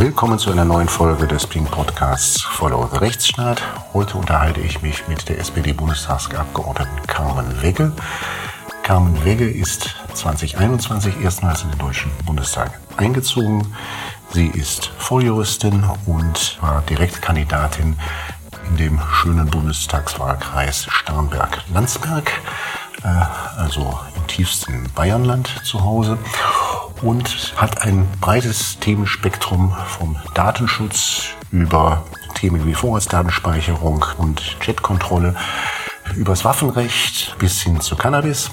Willkommen zu einer neuen Folge des Pink Podcasts Follow the Rechtsstaat. Heute unterhalte ich mich mit der SPD-Bundestagsabgeordneten Carmen Wegge. Carmen Wegge ist 2021 erstmals in den Deutschen Bundestag eingezogen. Sie ist Volljuristin und war Direktkandidatin in dem schönen Bundestagswahlkreis Starnberg-Landsberg, äh, also im tiefsten Bayernland zu Hause und hat ein breites Themenspektrum vom Datenschutz über Themen wie Vorratsdatenspeicherung und Chatkontrolle, übers Waffenrecht bis hin zu Cannabis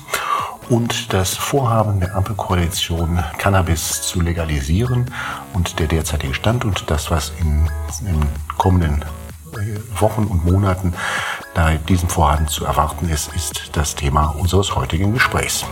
und das Vorhaben der Ampelkoalition, Cannabis zu legalisieren und der derzeitige Stand und das, was in, in kommenden Wochen und Monaten bei diesem Vorhaben zu erwarten ist, ist das Thema unseres heutigen Gesprächs.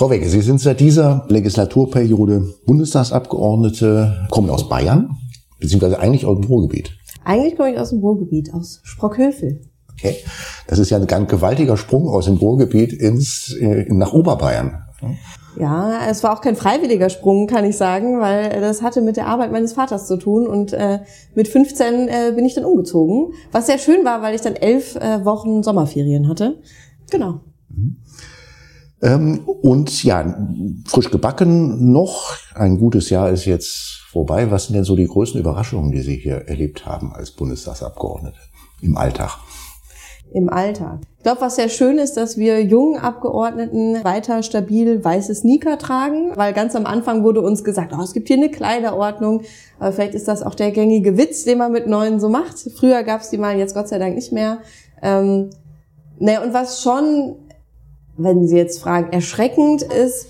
Frau Wegge, Sie sind seit dieser Legislaturperiode Bundestagsabgeordnete, kommen aus Bayern, beziehungsweise eigentlich aus dem Ruhrgebiet. Eigentlich komme ich aus dem Ruhrgebiet, aus Sprockhövel. Okay. Das ist ja ein ganz gewaltiger Sprung aus dem Ruhrgebiet ins, äh, nach Oberbayern. Ja, es war auch kein freiwilliger Sprung, kann ich sagen, weil das hatte mit der Arbeit meines Vaters zu tun und äh, mit 15 äh, bin ich dann umgezogen, was sehr schön war, weil ich dann elf äh, Wochen Sommerferien hatte. Genau. Mhm. Ähm, und ja, frisch gebacken noch, ein gutes Jahr ist jetzt vorbei. Was sind denn so die größten Überraschungen, die Sie hier erlebt haben als Bundestagsabgeordnete im Alltag? Im Alltag. Ich glaube, was sehr schön ist, dass wir jungen Abgeordneten weiter stabil weiße Sneaker tragen, weil ganz am Anfang wurde uns gesagt, oh, es gibt hier eine Kleiderordnung, aber vielleicht ist das auch der gängige Witz, den man mit Neuen so macht. Früher gab es die mal, jetzt Gott sei Dank nicht mehr. Ähm, ne, und was schon wenn Sie jetzt fragen, erschreckend ist,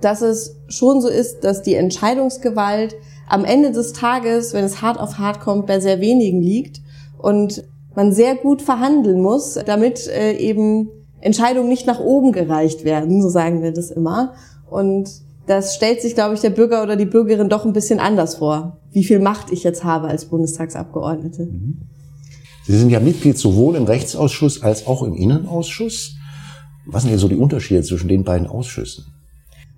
dass es schon so ist, dass die Entscheidungsgewalt am Ende des Tages, wenn es hart auf hart kommt, bei sehr wenigen liegt und man sehr gut verhandeln muss, damit äh, eben Entscheidungen nicht nach oben gereicht werden, so sagen wir das immer. Und das stellt sich, glaube ich, der Bürger oder die Bürgerin doch ein bisschen anders vor, wie viel Macht ich jetzt habe als Bundestagsabgeordnete. Sie sind ja Mitglied sowohl im Rechtsausschuss als auch im Innenausschuss. Was sind denn so die Unterschiede zwischen den beiden Ausschüssen?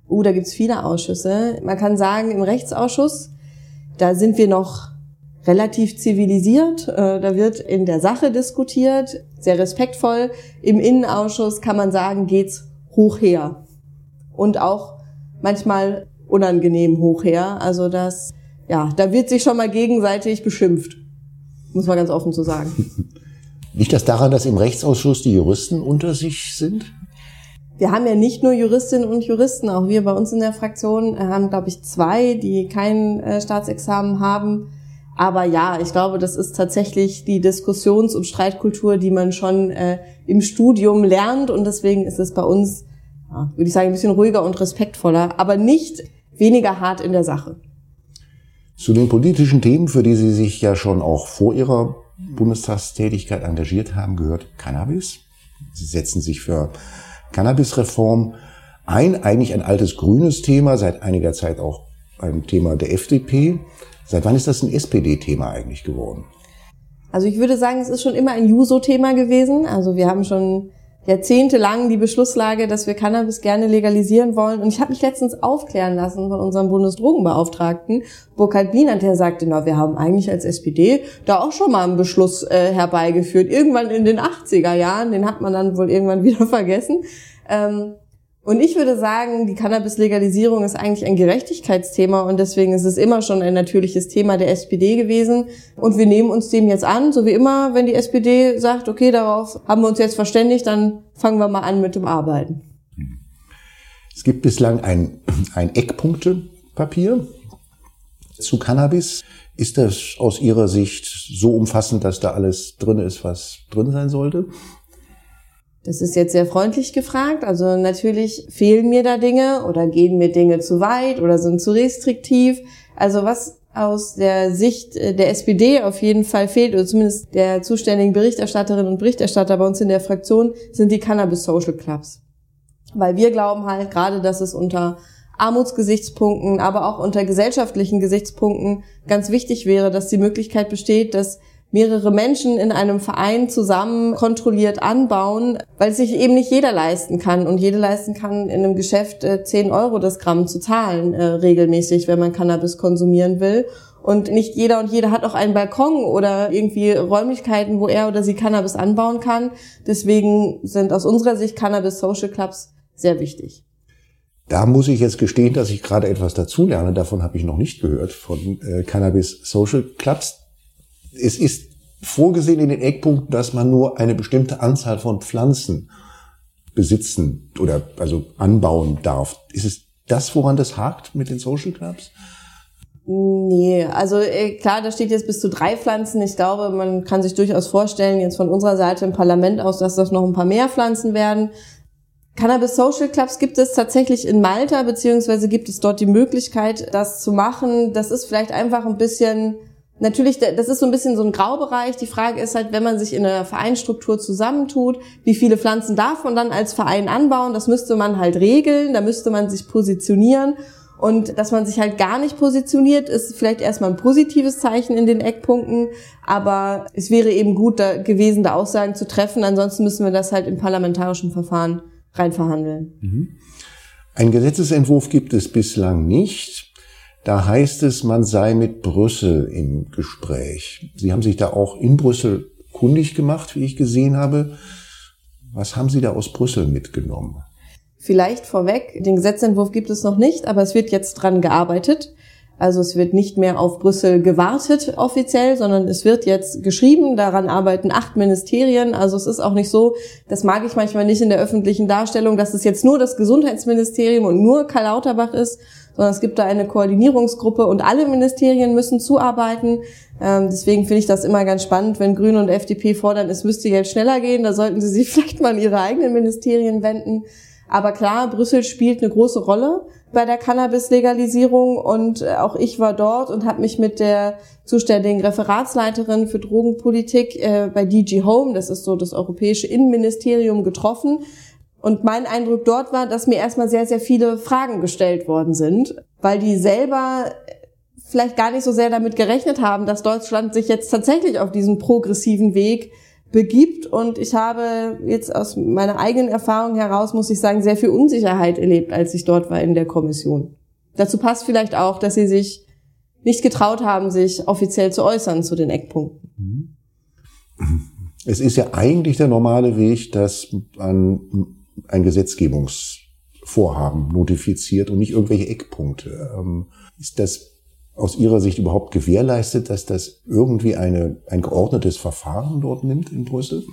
Uh, da gibt's viele Ausschüsse. Man kann sagen, im Rechtsausschuss, da sind wir noch relativ zivilisiert. Äh, da wird in der Sache diskutiert, sehr respektvoll. Im Innenausschuss kann man sagen, geht's hoch her. Und auch manchmal unangenehm hoch her. Also das, ja, da wird sich schon mal gegenseitig beschimpft. Muss man ganz offen so sagen. Liegt das daran, dass im Rechtsausschuss die Juristen unter sich sind? Wir haben ja nicht nur Juristinnen und Juristen, auch wir bei uns in der Fraktion haben, glaube ich, zwei, die kein äh, Staatsexamen haben. Aber ja, ich glaube, das ist tatsächlich die Diskussions- und Streitkultur, die man schon äh, im Studium lernt. Und deswegen ist es bei uns, ja, würde ich sagen, ein bisschen ruhiger und respektvoller, aber nicht weniger hart in der Sache. Zu den politischen Themen, für die Sie sich ja schon auch vor Ihrer Bundestagstätigkeit engagiert haben, gehört Cannabis. Sie setzen sich für Cannabisreform ein, eigentlich ein altes grünes Thema, seit einiger Zeit auch ein Thema der FDP. Seit wann ist das ein SPD-Thema eigentlich geworden? Also ich würde sagen, es ist schon immer ein Juso-Thema gewesen. Also wir haben schon jahrzehntelang die Beschlusslage, dass wir Cannabis gerne legalisieren wollen. Und ich habe mich letztens aufklären lassen von unserem Bundesdrogenbeauftragten, Burkhard Bienert, der sagte, na, wir haben eigentlich als SPD da auch schon mal einen Beschluss äh, herbeigeführt. Irgendwann in den 80er Jahren, den hat man dann wohl irgendwann wieder vergessen. Ähm, und ich würde sagen, die Cannabis-Legalisierung ist eigentlich ein Gerechtigkeitsthema und deswegen ist es immer schon ein natürliches Thema der SPD gewesen. Und wir nehmen uns dem jetzt an, so wie immer, wenn die SPD sagt, okay, darauf haben wir uns jetzt verständigt, dann fangen wir mal an mit dem Arbeiten. Es gibt bislang ein, ein Eckpunktepapier zu Cannabis. Ist das aus Ihrer Sicht so umfassend, dass da alles drin ist, was drin sein sollte? Das ist jetzt sehr freundlich gefragt. Also natürlich fehlen mir da Dinge oder gehen mir Dinge zu weit oder sind zu restriktiv. Also was aus der Sicht äh, der SPD auf jeden Fall fehlt, oder zumindest der zuständigen Berichterstatterinnen und Berichterstatter bei uns in der Fraktion, sind die Cannabis Social Clubs. Weil wir glauben halt gerade, dass es unter Armutsgesichtspunkten, aber auch unter gesellschaftlichen Gesichtspunkten ganz wichtig wäre, dass die Möglichkeit besteht, dass mehrere Menschen in einem Verein zusammen kontrolliert anbauen, weil sich eben nicht jeder leisten kann. Und jeder leisten kann, in einem Geschäft äh, 10 Euro das Gramm zu zahlen, äh, regelmäßig, wenn man Cannabis konsumieren will. Und nicht jeder und jeder hat auch einen Balkon oder irgendwie Räumlichkeiten, wo er oder sie Cannabis anbauen kann. Deswegen sind aus unserer Sicht Cannabis Social Clubs sehr wichtig. Da muss ich jetzt gestehen, dass ich gerade etwas dazulerne. Davon habe ich noch nicht gehört, von äh, Cannabis Social Clubs. Es ist vorgesehen in den Eckpunkten, dass man nur eine bestimmte Anzahl von Pflanzen besitzen oder also anbauen darf. Ist es das, woran das hakt mit den Social Clubs? Nee, also äh, klar, da steht jetzt bis zu drei Pflanzen. Ich glaube, man kann sich durchaus vorstellen, jetzt von unserer Seite im Parlament aus, dass das noch ein paar mehr Pflanzen werden. Cannabis Social Clubs gibt es tatsächlich in Malta, beziehungsweise gibt es dort die Möglichkeit, das zu machen. Das ist vielleicht einfach ein bisschen, natürlich, das ist so ein bisschen so ein Graubereich. Die Frage ist halt, wenn man sich in einer Vereinstruktur zusammentut, wie viele Pflanzen darf man dann als Verein anbauen? Das müsste man halt regeln, da müsste man sich positionieren. Und dass man sich halt gar nicht positioniert, ist vielleicht erstmal ein positives Zeichen in den Eckpunkten. Aber es wäre eben gut da gewesen, da Aussagen zu treffen. Ansonsten müssen wir das halt im parlamentarischen Verfahren rein verhandeln. Mhm. Ein Gesetzesentwurf gibt es bislang nicht. Da heißt es, man sei mit Brüssel im Gespräch. Sie haben sich da auch in Brüssel kundig gemacht, wie ich gesehen habe. Was haben Sie da aus Brüssel mitgenommen? Vielleicht vorweg, den Gesetzentwurf gibt es noch nicht, aber es wird jetzt dran gearbeitet. Also es wird nicht mehr auf Brüssel gewartet offiziell, sondern es wird jetzt geschrieben. Daran arbeiten acht Ministerien. Also es ist auch nicht so, das mag ich manchmal nicht in der öffentlichen Darstellung, dass es jetzt nur das Gesundheitsministerium und nur Karl Lauterbach ist, sondern es gibt da eine Koordinierungsgruppe und alle Ministerien müssen zuarbeiten. Ähm, deswegen finde ich das immer ganz spannend, wenn Grüne und FDP fordern, es müsste jetzt schneller gehen. Da sollten sie sich vielleicht mal an ihre eigenen Ministerien wenden. Aber klar, Brüssel spielt eine große Rolle bei der Cannabis-Legalisierung und äh, auch ich war dort und habe mich mit der zuständigen Referatsleiterin für Drogenpolitik äh, bei DG Home, das ist so das europäische Innenministerium, getroffen. Und mein Eindruck dort war, dass mir erstmal sehr, sehr viele Fragen gestellt worden sind, weil die selber vielleicht gar nicht so sehr damit gerechnet haben, dass Deutschland sich jetzt tatsächlich auf diesen progressiven Weg begibt. Und ich habe jetzt aus meiner eigenen Erfahrung heraus, muss ich sagen, sehr viel Unsicherheit erlebt, als ich dort war in der Kommission. Dazu passt vielleicht auch, dass sie sich nicht getraut haben, sich offiziell zu äußern zu den Eckpunkten. Es ist ja eigentlich der normale Weg, dass man ein Gesetzgebungsvorhaben notifiziert und nicht irgendwelche Eckpunkte. Ähm, ist das aus Ihrer Sicht überhaupt gewährleistet, dass das irgendwie eine, ein geordnetes Verfahren dort nimmt in Brüssel?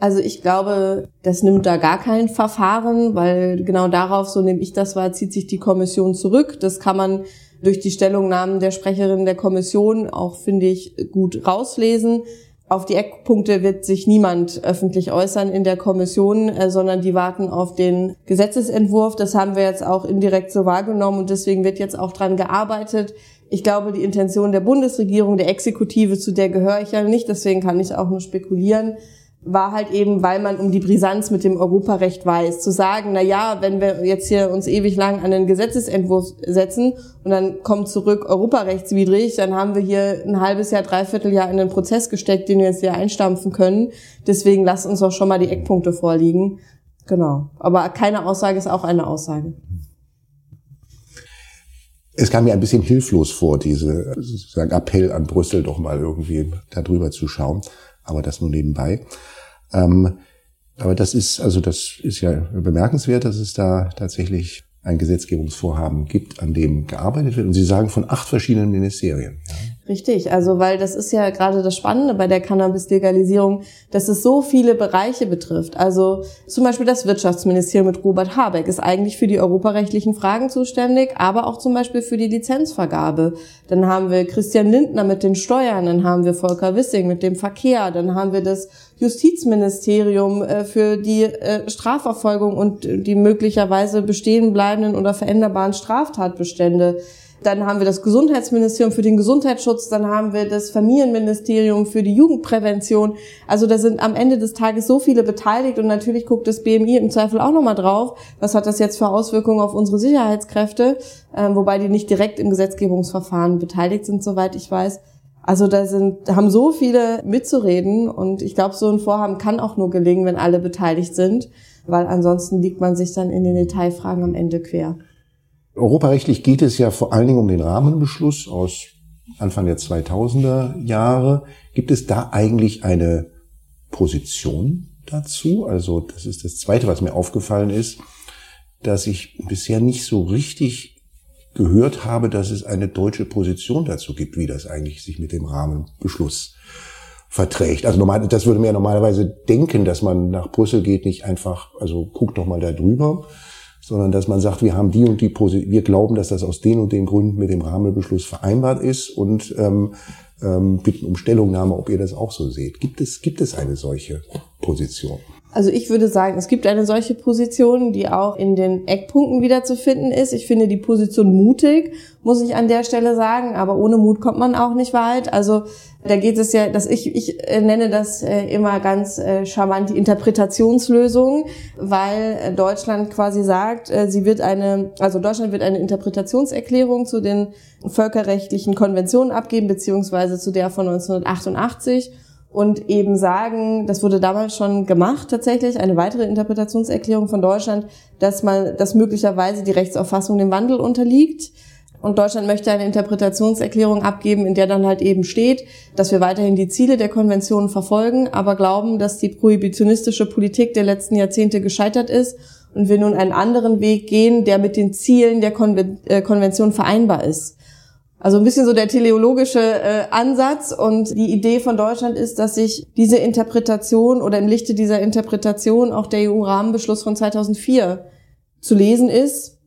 Also ich glaube, das nimmt da gar kein Verfahren, weil genau darauf, so nehme ich das wahr, zieht sich die Kommission zurück. Das kann man durch die Stellungnahmen der Sprecherin der Kommission auch, finde ich, gut rauslesen. Auf die Eckpunkte wird sich niemand öffentlich äußern in der Kommission, äh, sondern die warten auf den Gesetzesentwurf. Das haben wir jetzt auch indirekt so wahrgenommen und deswegen wird jetzt auch dran gearbeitet, ich glaube, die Intention der Bundesregierung, der Exekutive, zu der gehöre ich ja nicht, deswegen kann ich auch nur spekulieren, war halt eben, weil man um die Brisanz mit dem Europarecht weiß, zu sagen, na ja, wenn wir jetzt hier uns ewig lang an den Gesetzesentwurf setzen und dann kommt zurück europarechtswidrig, dann haben wir hier ein halbes Jahr, dreiviertel Jahr in den Prozess gesteckt, den wir jetzt hier einstampfen können. Deswegen lasst uns doch schon mal die Eckpunkte vorliegen. Genau. Aber keine Aussage ist auch eine Aussage es kam mir ein bisschen hilflos vor, diese sozusagen Appell an Brüssel, doch mal irgendwie darüber zu schauen. Aber das nur nebenbei. Ähm, aber das ist, also das ist ja bemerkenswert, dass es da tatsächlich ein Gesetzgebungsvorhaben gibt, an dem gearbeitet wird. Und Sie sagen von acht verschiedenen Ministerien. Ja? Richtig, also weil das ist ja gerade das Spannende bei der Cannabis-Legalisierung, dass es so viele Bereiche betrifft. Also zum Beispiel das Wirtschaftsministerium mit Robert Habeck ist eigentlich für die europarechtlichen Fragen zuständig, aber auch zum Beispiel für die Lizenzvergabe. Dann haben wir Christian Lindner mit den Steuern, dann haben wir Volker Wissing mit dem Verkehr, dann haben wir das Justizministerium äh, für die äh, Strafverfolgung und die möglicherweise bestehen bleibenden oder veränderbaren Straftatbestände. Dann haben wir das Gesundheitsministerium für den Gesundheitsschutz, dann haben wir das Familienministerium für die Jugendprävention. Also da sind am Ende des Tages so viele beteiligt und natürlich guckt das BMI im Zweifel auch nochmal drauf, was hat das jetzt für Auswirkungen auf unsere Sicherheitskräfte, äh, wobei die nicht direkt im Gesetzgebungsverfahren beteiligt sind, soweit ich weiß. Also da sind, haben so viele mitzureden und ich glaube, so ein Vorhaben kann auch nur gelingen, wenn alle beteiligt sind, weil ansonsten liegt man sich dann in den Detailfragen am Ende quer. Europarechtlich geht es ja vor allen Dingen um den Rahmenbeschluss aus Anfang der 2000er Jahre. Gibt es da eigentlich eine Position dazu? Also das ist das Zweite, was mir aufgefallen ist, dass ich bisher nicht so richtig gehört habe, dass es eine deutsche Position dazu gibt, wie das eigentlich sich mit dem Rahmenbeschluss verträgt. Also normal, das würde man ja normalerweise denken, dass man nach Brüssel geht, nicht einfach, also guckt doch mal da drüber, sondern dass man sagt, wir haben die und die Position, wir glauben, dass das aus den und den Gründen mit dem Rahmenbeschluss vereinbart ist und ähm, ähm, bitten um Stellungnahme, ob ihr das auch so seht. Gibt es, gibt es eine solche Position? Also ich würde sagen, es gibt eine solche Position, die auch in den Eckpunkten wiederzufinden ist. Ich finde die Position mutig, muss ich an der Stelle sagen, aber ohne Mut kommt man auch nicht weit. Also da geht es ja, dass ich, ich äh, nenne das äh, immer ganz äh, charmant die Interpretationslösung, weil Deutschland quasi sagt, sie wird eine, also Deutschland wird eine Interpretationserklärung zu den völkerrechtlichen Konventionen abgeben, beziehungsweise zu der von 1988 und eben sagen, das wurde damals schon gemacht tatsächlich, eine weitere Interpretationserklärung von Deutschland, dass man, dass möglicherweise die Rechtsauffassung dem Wandel unterliegt. Und Deutschland möchte eine Interpretationserklärung abgeben, in der dann halt eben steht, dass wir weiterhin die Ziele der Konvention verfolgen, aber glauben, dass die prohibitionistische Politik der letzten Jahrzehnte gescheitert ist und wir nun einen anderen Weg gehen, der mit den Zielen der äh, Konvention vereinbar ist. Also ein bisschen so der teleologische äh, Ansatz und die Idee von Deutschland ist, dass sich diese Interpretation oder im Lichte dieser Interpretation auch der EU-Rahmenbeschluss von 2004 zu lesen ist.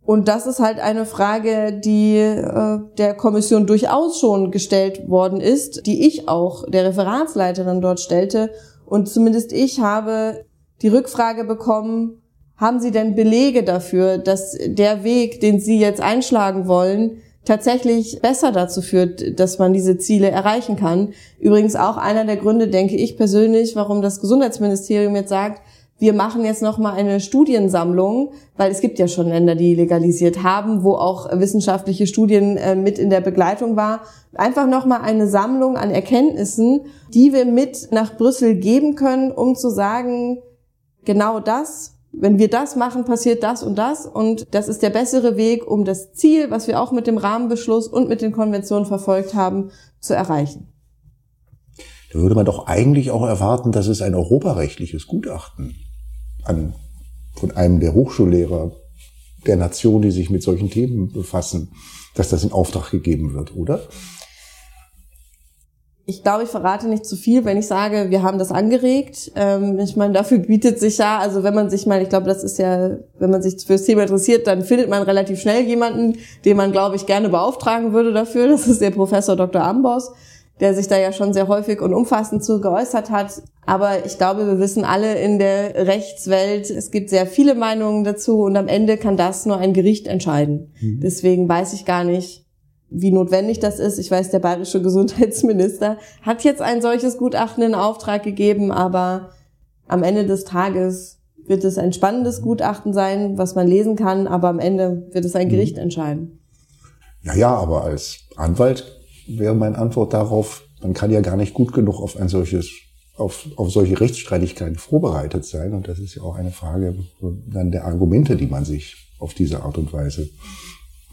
Und das ist halt eine Frage, die äh, der Kommission durchaus schon gestellt worden ist, die ich auch der Referatsleiterin dort stellte. Und zumindest ich habe die Rückfrage bekommen, haben Sie denn Belege dafür, dass der Weg, den Sie jetzt einschlagen wollen, tatsächlich besser dazu führt, dass man diese Ziele erreichen kann. Übrigens auch einer der Gründe, denke ich persönlich, warum das Gesundheitsministerium jetzt sagt, wir machen jetzt noch mal eine Studiensammlung, weil es gibt ja schon Länder, die legalisiert haben, wo auch wissenschaftliche Studien äh, mit in der Begleitung war. Einfach noch mal eine Sammlung an Erkenntnissen, die wir mit nach Brüssel geben können, um zu sagen, genau das wenn wir das machen, passiert das und das und das ist der bessere Weg, um das Ziel, was wir auch mit dem Rahmenbeschluss und mit den Konventionen verfolgt haben, zu erreichen. Da würde man doch eigentlich auch erwarten, dass es ein europarechtliches Gutachten an, von einem der Hochschullehrer der Nation, die sich mit solchen Themen befassen, dass das in Auftrag gegeben wird, oder? Ich glaube, ich verrate nicht zu viel, wenn ich sage, wir haben das angeregt. Ähm, ich meine, dafür bietet sich ja, also wenn man sich mal, ich glaube, das ist ja, wenn man sich fürs Thema interessiert, dann findet man relativ schnell jemanden, den man, glaube ich, gerne beauftragen würde dafür. Das ist der Professor Dr. Amboss, der sich da ja schon sehr häufig und umfassend zu geäußert hat. Aber ich glaube, wir wissen alle in der Rechtswelt, es gibt sehr viele Meinungen dazu und am Ende kann das nur ein Gericht entscheiden. Mhm. Deswegen weiß ich gar nicht, wie notwendig das ist. Ich weiß, der bayerische Gesundheitsminister hat jetzt ein solches Gutachten in Auftrag gegeben, aber am Ende des Tages wird es ein spannendes Gutachten sein, was man lesen kann, aber am Ende wird es ein mhm. Gericht entscheiden. Ja, ja, aber als Anwalt wäre meine Antwort darauf, man kann ja gar nicht gut genug auf ein solches, auf, auf solche Rechtsstreitigkeiten vorbereitet sein. Und das ist ja auch eine Frage dann der Argumente, die man sich auf diese Art und Weise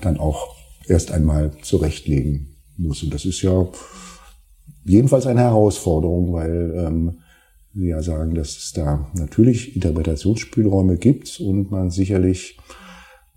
dann auch erst einmal zurechtlegen muss. Und das ist ja jedenfalls eine Herausforderung, weil ähm, Sie ja sagen, dass es da natürlich Interpretationsspielräume gibt und man sicherlich,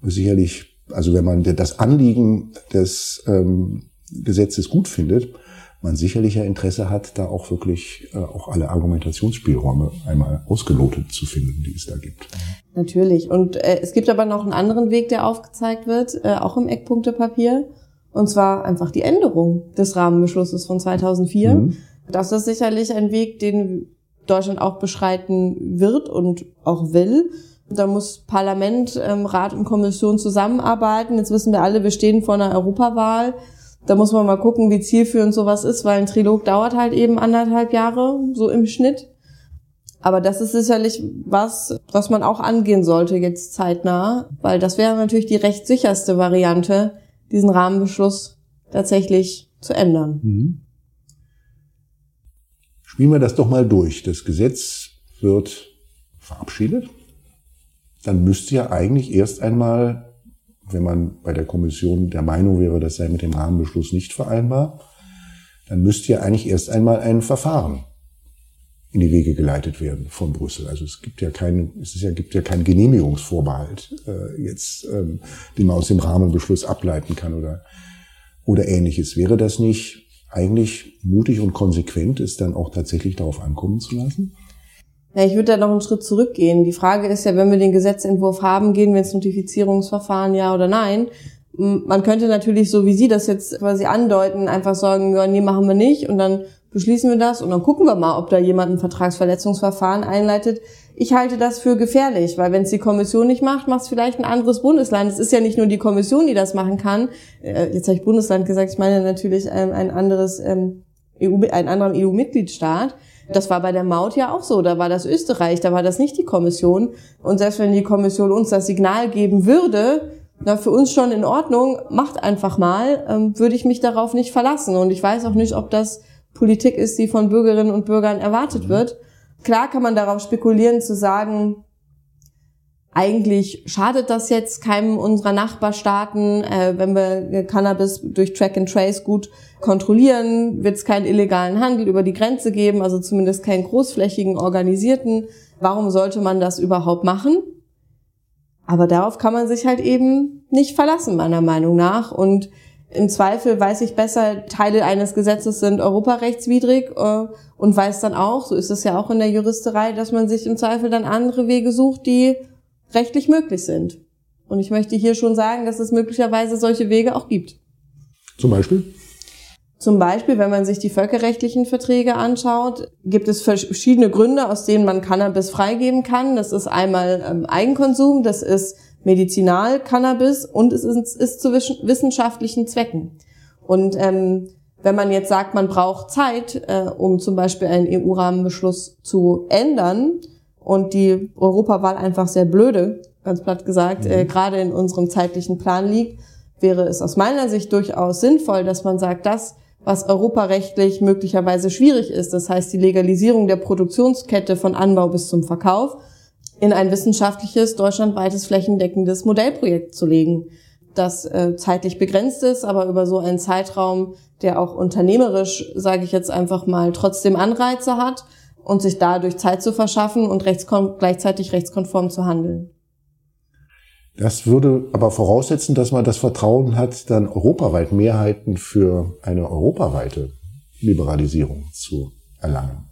sicherlich, also wenn man das Anliegen des ähm, Gesetzes gut findet, man sicherlich ja Interesse hat, da auch wirklich äh, auch alle Argumentationsspielräume einmal ausgelotet zu finden, die es da gibt. Natürlich. Und äh, es gibt aber noch einen anderen Weg, der aufgezeigt wird, äh, auch im Eckpunktepapier. Und zwar einfach die Änderung des Rahmenbeschlusses von 2004. Mhm. Das ist sicherlich ein Weg, den Deutschland auch beschreiten wird und auch will. Da muss Parlament, ähm, Rat und Kommission zusammenarbeiten. Jetzt wissen wir alle, wir stehen vor einer Europawahl. Da muss man mal gucken, wie zielführend sowas ist, weil ein Trilog dauert halt eben anderthalb Jahre, so im Schnitt. Aber das ist sicherlich was, was man auch angehen sollte jetzt zeitnah, weil das wäre natürlich die rechtssicherste Variante, diesen Rahmenbeschluss tatsächlich zu ändern. Mhm. Spielen wir das doch mal durch. Das Gesetz wird verabschiedet. Dann müsste ja eigentlich erst einmal, wenn man bei der Kommission der Meinung wäre, das sei mit dem Rahmenbeschluss nicht vereinbar, dann müsste ja eigentlich erst einmal ein Verfahren in die Wege geleitet werden von Brüssel. Also es gibt ja keinen, es ist ja, gibt ja keinen Genehmigungsvorbehalt äh, jetzt, ähm, den man aus dem Rahmenbeschluss ableiten kann oder oder ähnliches. Wäre das nicht eigentlich mutig und konsequent, es dann auch tatsächlich darauf ankommen zu lassen? Ja, ich würde da noch einen Schritt zurückgehen. Die Frage ist ja, wenn wir den Gesetzentwurf haben, gehen wir ins Notifizierungsverfahren, ja oder nein? Man könnte natürlich, so wie Sie das jetzt quasi andeuten, einfach sagen, ja, nee, machen wir nicht und dann beschließen wir das und dann gucken wir mal, ob da jemand ein Vertragsverletzungsverfahren einleitet. Ich halte das für gefährlich, weil wenn es die Kommission nicht macht, macht es vielleicht ein anderes Bundesland. Es ist ja nicht nur die Kommission, die das machen kann. Äh, jetzt habe ich Bundesland gesagt, ich meine natürlich ähm, ein anderes ähm, EU, einen anderen EU-Mitgliedstaat. Das war bei der Maut ja auch so. Da war das Österreich, da war das nicht die Kommission. Und selbst wenn die Kommission uns das Signal geben würde, na, für uns schon in Ordnung, macht einfach mal, ähm, würde ich mich darauf nicht verlassen. Und ich weiß auch nicht, ob das Politik ist, die von Bürgerinnen und Bürgern erwartet mhm. wird. Klar kann man darauf spekulieren zu sagen, eigentlich schadet das jetzt keinem unserer Nachbarstaaten, äh, wenn wir Cannabis durch Track and Trace gut kontrollieren, wird es keinen illegalen Handel über die Grenze geben, also zumindest keinen großflächigen organisierten. Warum sollte man das überhaupt machen? Aber darauf kann man sich halt eben nicht verlassen, meiner Meinung nach. Und im Zweifel weiß ich besser, Teile eines Gesetzes sind europarechtswidrig äh, und weiß dann auch, so ist es ja auch in der Juristerei, dass man sich im Zweifel dann andere Wege sucht, die rechtlich möglich sind. Und ich möchte hier schon sagen, dass es möglicherweise solche Wege auch gibt. Zum Beispiel? Zum Beispiel, wenn man sich die völkerrechtlichen Verträge anschaut, gibt es verschiedene Gründe, aus denen man Cannabis freigeben kann. Das ist einmal ähm, Eigenkonsum, das ist Medizinal-Cannabis und es ist, ist zu wissenschaftlichen Zwecken. Und ähm, wenn man jetzt sagt, man braucht Zeit, äh, um zum Beispiel einen EU-Rahmenbeschluss zu ändern und die Europawahl einfach sehr blöde, ganz platt gesagt, äh, mhm. äh, gerade in unserem zeitlichen Plan liegt, wäre es aus meiner Sicht durchaus sinnvoll, dass man sagt, das, was europarechtlich möglicherweise schwierig ist, das heißt die Legalisierung der Produktionskette von Anbau bis zum Verkauf, in ein wissenschaftliches, deutschlandweites, flächendeckendes Modellprojekt zu legen, das äh, zeitlich begrenzt ist, aber über so einen Zeitraum, der auch unternehmerisch, sage ich jetzt einfach mal, trotzdem Anreize hat und sich dadurch Zeit zu verschaffen und rechtskon gleichzeitig rechtskonform zu handeln. Das würde aber voraussetzen, dass man das Vertrauen hat, dann europaweit Mehrheiten für eine europaweite Liberalisierung zu erlangen.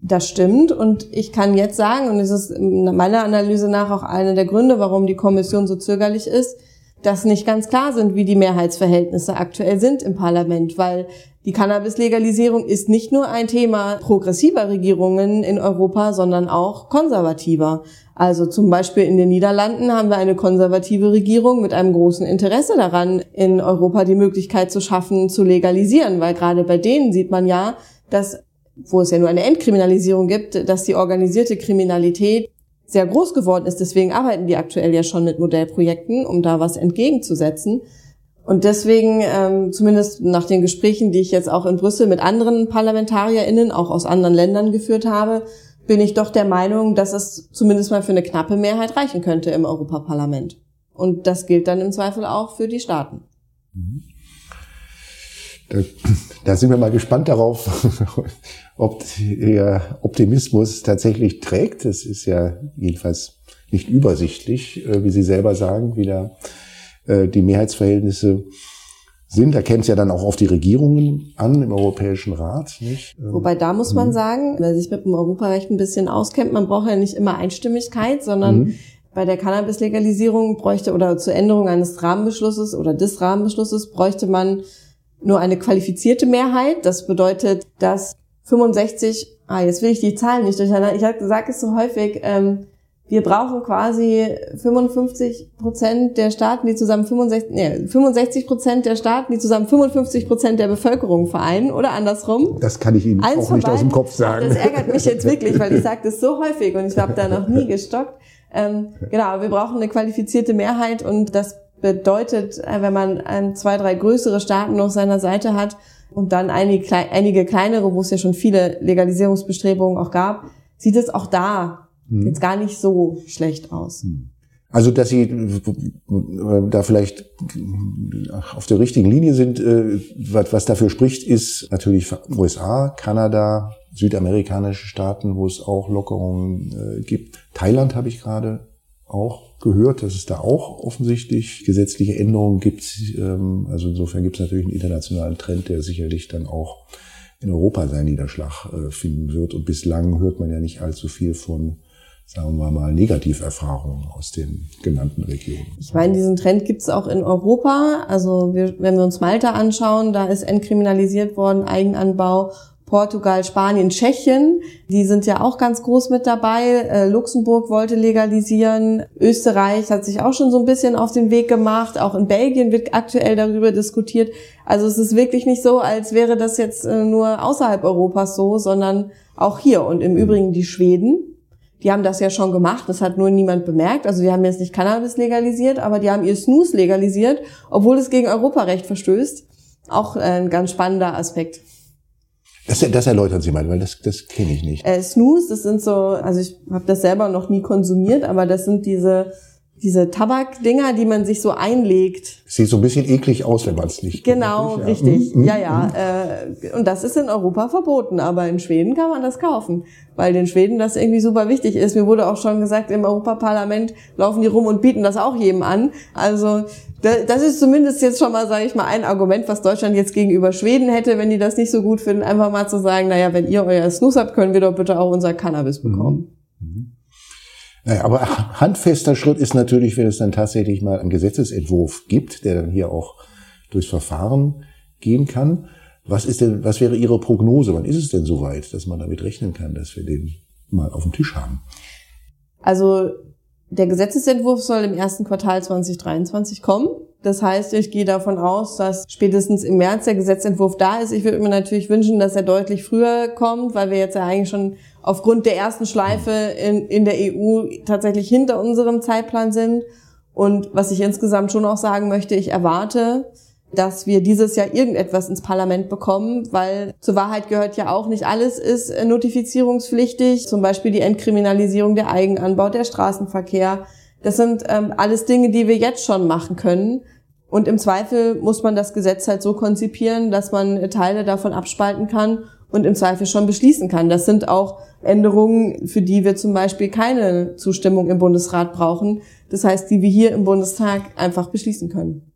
Das stimmt und ich kann jetzt sagen, und es ist meiner Analyse nach auch einer der Gründe, warum die Kommission so zögerlich ist, dass nicht ganz klar sind, wie die Mehrheitsverhältnisse aktuell sind im Parlament, weil die Cannabis-Legalisierung ist nicht nur ein Thema progressiver Regierungen in Europa, sondern auch konservativer. Also zum Beispiel in den Niederlanden haben wir eine konservative Regierung mit einem großen Interesse daran, in Europa die Möglichkeit zu schaffen, zu legalisieren, weil gerade bei denen sieht man ja, dass wo es ja nur eine Entkriminalisierung gibt, dass die organisierte Kriminalität sehr groß geworden ist. Deswegen arbeiten die aktuell ja schon mit Modellprojekten, um da was entgegenzusetzen. Und deswegen, ähm, zumindest nach den Gesprächen, die ich jetzt auch in Brüssel mit anderen ParlamentarierInnen, auch aus anderen Ländern geführt habe, bin ich doch der Meinung, dass es zumindest mal für eine knappe Mehrheit reichen könnte im Europaparlament. Und das gilt dann im Zweifel auch für die Staaten. Da, da sind wir mal gespannt darauf, ob der Optimismus tatsächlich trägt. Das ist ja jedenfalls nicht übersichtlich, äh, wie Sie selber sagen, wie äh, die Mehrheitsverhältnisse sind. Da käme es ja dann auch auf die Regierungen an im Europäischen Rat. Nicht? Ähm, Wobei da muss man mhm. sagen, wer sich mit dem Europarecht ein bisschen auskennt, man braucht ja nicht immer Einstimmigkeit, sondern mhm. bei der Cannabis-Legalisierung bräuchte oder zur Änderung eines Rahmenbeschlusses oder des Rahmenbeschlusses bräuchte man nur eine qualifizierte Mehrheit. Das bedeutet, dass 65, ah, jetzt will ich die Zahlen nicht durcheinander, ich sage es so häufig, ähm, wir brauchen quasi 55 Prozent der Staaten, die zusammen 65, nee, 65 Prozent der Staaten, die zusammen 55 Prozent der Bevölkerung vereinen oder andersrum. Das kann ich Ihnen Eins auch nicht aus dem Kopf sagen. Das ärgert mich jetzt wirklich, weil ich sage das so häufig und ich habe da noch nie gestockt. Ähm, genau, wir brauchen eine qualifizierte Mehrheit und das bedeutet, äh, wenn man ein, zwei, drei größere Staaten auf seiner Seite hat und dann einige, einige kleinere, wo es ja schon viele Legalisierungsbestrebungen auch gab, sieht es auch da hm. jetzt gar nicht so schlecht aus. Hm. Also, dass Sie äh, da vielleicht auf der richtigen Linie sind, äh, was dafür spricht, ist natürlich USA, Kanada, südamerikanische Staaten, wo es auch Lockerungen gibt. Thailand habe ich gerade auch gehört, dass es da auch offensichtlich gesetzliche Änderungen gibt. Ähm, also insofern gibt es natürlich einen internationalen Trend, der sicherlich dann auch in Europa seinen Niederschlag äh, finden wird. Und bislang hört man ja nicht allzu viel von sagen wir mal, Negativerfahrungen aus den genannten Regionen. Ich meine, diesen Trend gibt es auch in Europa. Also wir, wenn wir uns Malta anschauen, da ist entkriminalisiert worden, Eigenanbau Portugal, Spanien, Tschechien, die sind ja auch ganz groß mit dabei. Äh, Luxemburg wollte legalisieren. Österreich hat sich auch schon so ein bisschen auf den Weg gemacht. Auch in Belgien wird aktuell darüber diskutiert. Also es ist wirklich nicht so, als wäre das jetzt äh, nur außerhalb Europas so, sondern auch hier. Und im Übrigen die Schweden, die haben das ja schon gemacht, das hat nur niemand bemerkt. Also die haben jetzt nicht Cannabis legalisiert, aber die haben ihr Snooze legalisiert, obwohl es gegen Europarecht verstößt. Auch äh, ein ganz spannender Aspekt. Das, das erläutern Sie mal, weil das, das kenne ich nicht. Äh, Snooze, das sind so, also ich habe das selber noch nie konsumiert, aber das sind diese diese Tabakdinger, die man sich so einlegt. Sieht so ein bisschen eklig aus, wenn man es nicht Genau, kennt, richtig. Ja, ja. ja, ja. Äh, und das ist in Europa verboten, aber in Schweden kann man das kaufen, weil den Schweden das irgendwie super wichtig ist. Mir wurde auch schon gesagt, im Europaparlament laufen die rum und bieten das auch jedem an. Also das ist zumindest jetzt schon mal, sage ich mal, ein Argument, was Deutschland jetzt gegenüber Schweden hätte, wenn die das nicht so gut finden, einfach mal zu sagen, naja, wenn ihr euer Snus habt, können wir doch bitte auch unser Cannabis bekommen. Naja, aber handfester Schritt ist natürlich, wenn es dann tatsächlich mal einen Gesetzesentwurf gibt, der dann hier auch durchs Verfahren gehen kann. Was ist denn, was wäre Ihre Prognose? Wann ist es denn soweit, dass man damit rechnen kann, dass wir den mal auf dem Tisch haben? Also der Gesetzesentwurf soll im ersten Quartal 2023 kommen. Das heißt, ich gehe davon aus, dass spätestens im März der Gesetzentwurf da ist. Ich würde mir natürlich wünschen, dass er deutlich früher kommt, weil wir jetzt ja eigentlich schon aufgrund der ersten Schleife in, in der EU tatsächlich hinter unserem Zeitplan sind. Und was ich insgesamt schon auch sagen möchte, ich erwarte, dass wir dieses Jahr irgendetwas ins Parlament bekommen, weil zur Wahrheit gehört ja auch nicht alles ist äh, notifizierungspflichtig, zum Beispiel die Entkriminalisierung der Eigenanbau, der Straßenverkehr. Das sind ähm, alles Dinge, die wir jetzt schon machen können. Und im Zweifel muss man das Gesetz halt so konzipieren, dass man Teile davon abspalten kann und im Zweifel schon beschließen kann. Das sind auch Änderungen, für die wir zum Beispiel keine Zustimmung im Bundesrat brauchen. Das heißt, die wir hier im Bundestag einfach beschließen können.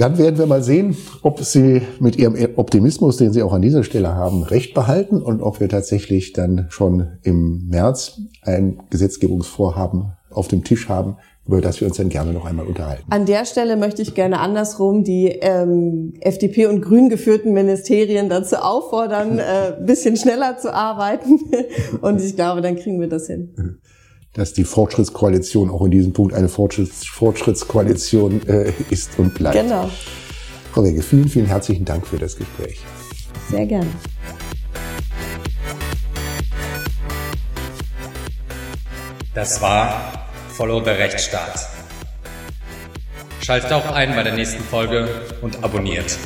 Dann werden wir mal sehen, ob Sie mit Ihrem Optimismus, den Sie auch an dieser Stelle haben, recht behalten und ob wir tatsächlich dann schon im März ein Gesetzgebungsvorhaben auf dem Tisch haben, über das wir uns dann gerne noch einmal unterhalten. An der Stelle möchte ich gerne andersrum die ähm, FDP und Grün geführten Ministerien dazu auffordern, äh, bisschen schneller zu arbeiten. und ich glaube, dann kriegen wir das hin dass die Fortschrittskoalition auch in diesem Punkt eine Fortschritts Fortschrittskoalition äh, ist und bleibt. Genau. Frau Wege, vielen, vielen herzlichen Dank für das Gespräch. Sehr gerne. Das war Follow the Rechtsstaat. Schaltet auch ein bei der nächsten Folge und abonniert.